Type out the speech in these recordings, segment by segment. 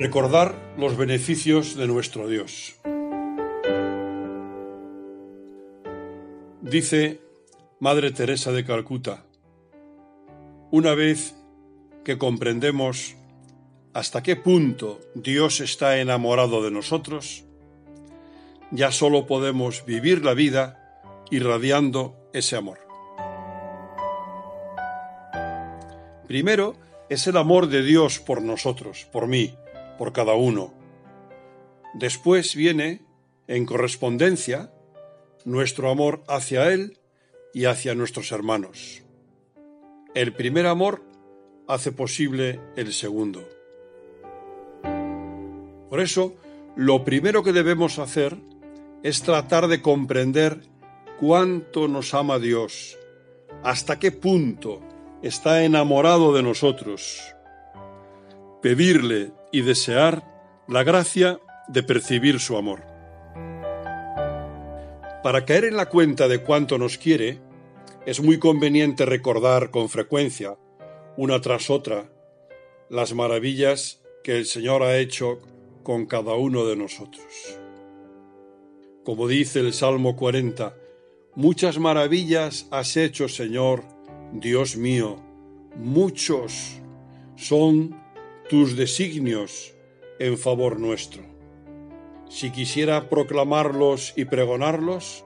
Recordar los beneficios de nuestro Dios. Dice Madre Teresa de Calcuta, una vez que comprendemos hasta qué punto Dios está enamorado de nosotros, ya solo podemos vivir la vida irradiando ese amor. Primero es el amor de Dios por nosotros, por mí, por cada uno. Después viene, en correspondencia, nuestro amor hacia Él y hacia nuestros hermanos. El primer amor hace posible el segundo. Por eso, lo primero que debemos hacer es tratar de comprender cuánto nos ama Dios, hasta qué punto está enamorado de nosotros. Pedirle y desear la gracia de percibir su amor. Para caer en la cuenta de cuánto nos quiere, es muy conveniente recordar con frecuencia, una tras otra, las maravillas que el Señor ha hecho con cada uno de nosotros. Como dice el Salmo 40, muchas maravillas has hecho, Señor, Dios mío, muchos son tus designios en favor nuestro. Si quisiera proclamarlos y pregonarlos,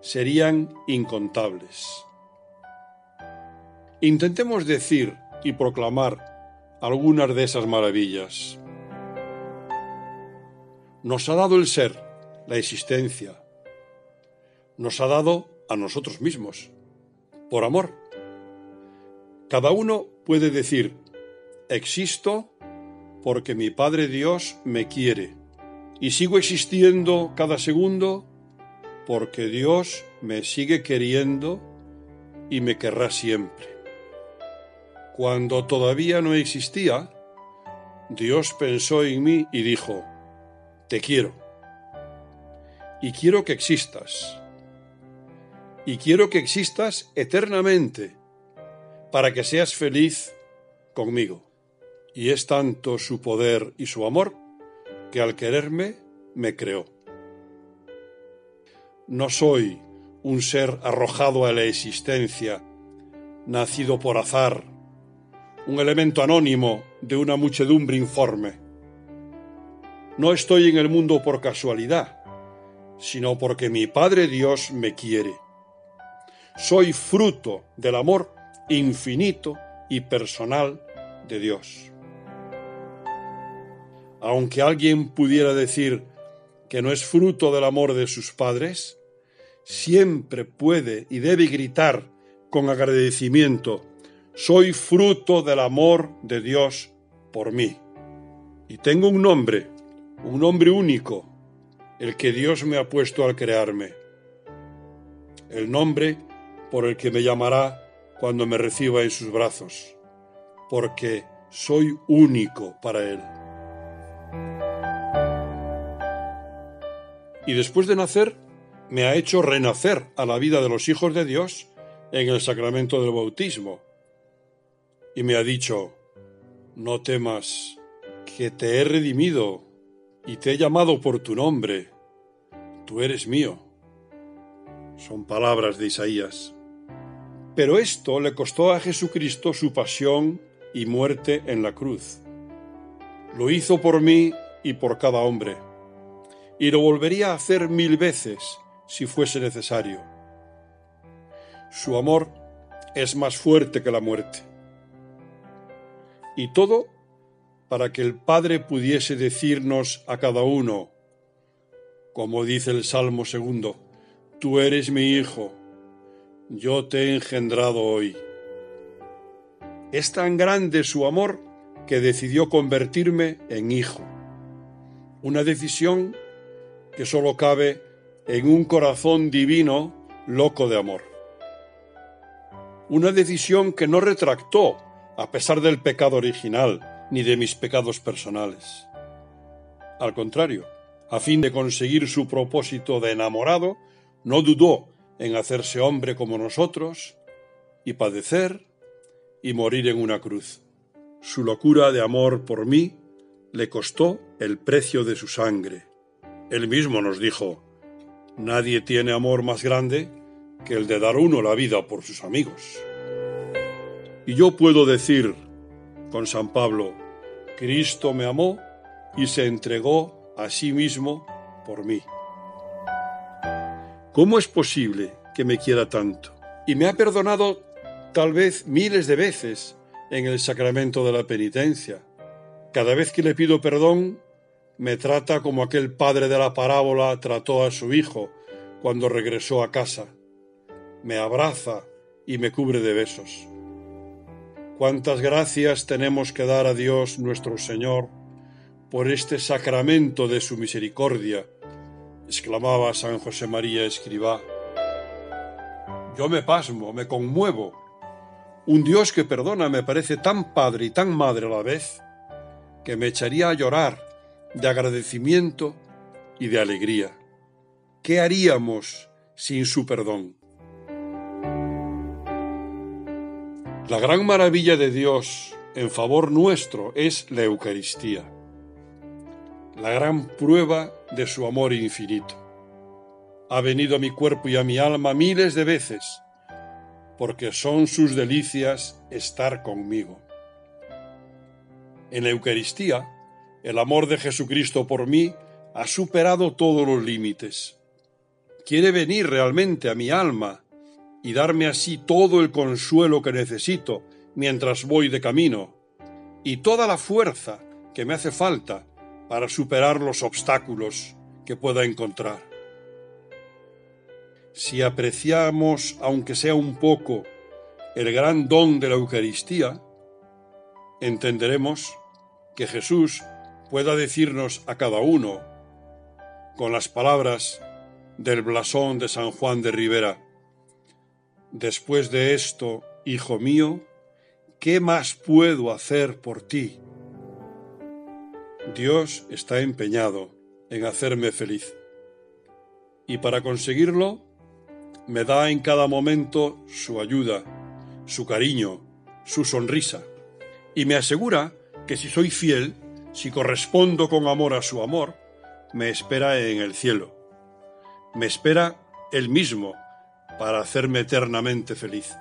serían incontables. Intentemos decir y proclamar algunas de esas maravillas. Nos ha dado el ser, la existencia. Nos ha dado a nosotros mismos, por amor. Cada uno puede decir, existo porque mi Padre Dios me quiere y sigo existiendo cada segundo porque Dios me sigue queriendo y me querrá siempre. Cuando todavía no existía, Dios pensó en mí y dijo, te quiero. Y quiero que existas. Y quiero que existas eternamente, para que seas feliz conmigo. Y es tanto su poder y su amor, que al quererme me creó. No soy un ser arrojado a la existencia, nacido por azar, un elemento anónimo de una muchedumbre informe. No estoy en el mundo por casualidad, sino porque mi Padre Dios me quiere. Soy fruto del amor infinito y personal de Dios. Aunque alguien pudiera decir que no es fruto del amor de sus padres, siempre puede y debe gritar con agradecimiento soy fruto del amor de Dios por mí. Y tengo un nombre, un nombre único, el que Dios me ha puesto al crearme. El nombre por el que me llamará cuando me reciba en sus brazos, porque soy único para Él. Y después de nacer, me ha hecho renacer a la vida de los hijos de Dios en el sacramento del bautismo y me ha dicho, no temas, que te he redimido y te he llamado por tu nombre, tú eres mío. Son palabras de Isaías. Pero esto le costó a Jesucristo su pasión y muerte en la cruz. Lo hizo por mí y por cada hombre, y lo volvería a hacer mil veces si fuese necesario. Su amor es más fuerte que la muerte y todo para que el Padre pudiese decirnos a cada uno, como dice el Salmo segundo, tú eres mi hijo, yo te he engendrado hoy. Es tan grande su amor que decidió convertirme en hijo. Una decisión que solo cabe en un corazón divino loco de amor. Una decisión que no retractó a pesar del pecado original ni de mis pecados personales. Al contrario, a fin de conseguir su propósito de enamorado, no dudó en hacerse hombre como nosotros y padecer y morir en una cruz. Su locura de amor por mí le costó el precio de su sangre. Él mismo nos dijo, nadie tiene amor más grande que el de dar uno la vida por sus amigos. Y yo puedo decir con San Pablo, Cristo me amó y se entregó a sí mismo por mí. ¿Cómo es posible que me quiera tanto? Y me ha perdonado tal vez miles de veces en el sacramento de la penitencia. Cada vez que le pido perdón, me trata como aquel padre de la parábola trató a su hijo cuando regresó a casa. Me abraza y me cubre de besos. Cuántas gracias tenemos que dar a Dios nuestro Señor por este sacramento de su misericordia, exclamaba San José María Escribá. Yo me pasmo, me conmuevo un Dios que perdona me parece tan padre y tan madre a la vez que me echaría a llorar de agradecimiento y de alegría. ¿Qué haríamos sin su perdón? La gran maravilla de Dios en favor nuestro es la Eucaristía, la gran prueba de su amor infinito. Ha venido a mi cuerpo y a mi alma miles de veces porque son sus delicias estar conmigo. En la Eucaristía, el amor de Jesucristo por mí ha superado todos los límites. Quiere venir realmente a mi alma y darme así todo el consuelo que necesito mientras voy de camino y toda la fuerza que me hace falta para superar los obstáculos que pueda encontrar si apreciamos, aunque sea un poco, el gran don de la Eucaristía, entenderemos que Jesús pueda decirnos a cada uno, con las palabras del blasón de San Juan de Rivera, Después de esto, hijo mío, ¿qué más puedo hacer por ti? Dios está empeñado en hacerme feliz. Y para conseguirlo, me da en cada momento su ayuda, su cariño, su sonrisa, y me asegura que si soy fiel, si correspondo con amor a su amor, me espera en el cielo. Me espera él mismo para hacerme eternamente feliz.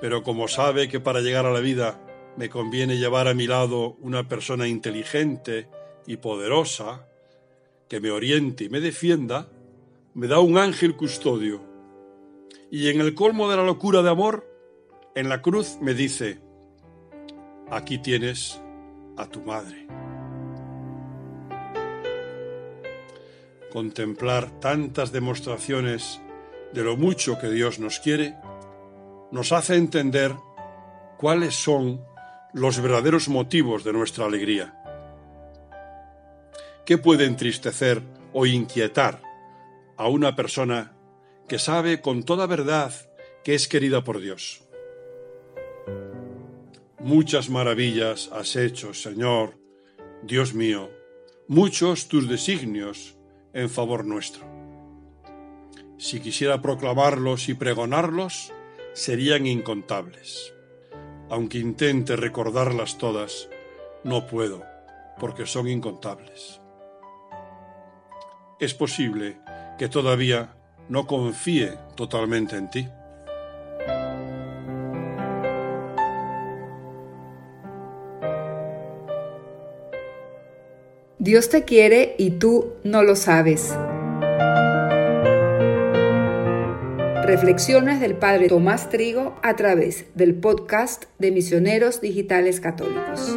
Pero como sabe que para llegar a la vida me conviene llevar a mi lado una persona inteligente y poderosa, que me oriente y me defienda, me da un ángel custodio. Y en el colmo de la locura de amor, en la cruz me dice, aquí tienes a tu madre. Contemplar tantas demostraciones de lo mucho que Dios nos quiere nos hace entender cuáles son los verdaderos motivos de nuestra alegría. ¿Qué puede entristecer o inquietar a una persona que sabe con toda verdad que es querida por Dios. Muchas maravillas has hecho, Señor, Dios mío, muchos tus designios en favor nuestro. Si quisiera proclamarlos y pregonarlos, serían incontables. Aunque intente recordarlas todas, no puedo, porque son incontables. Es posible que todavía no confíe totalmente en ti. Dios te quiere y tú no lo sabes. Reflexiones del Padre Tomás Trigo a través del podcast de Misioneros Digitales Católicos.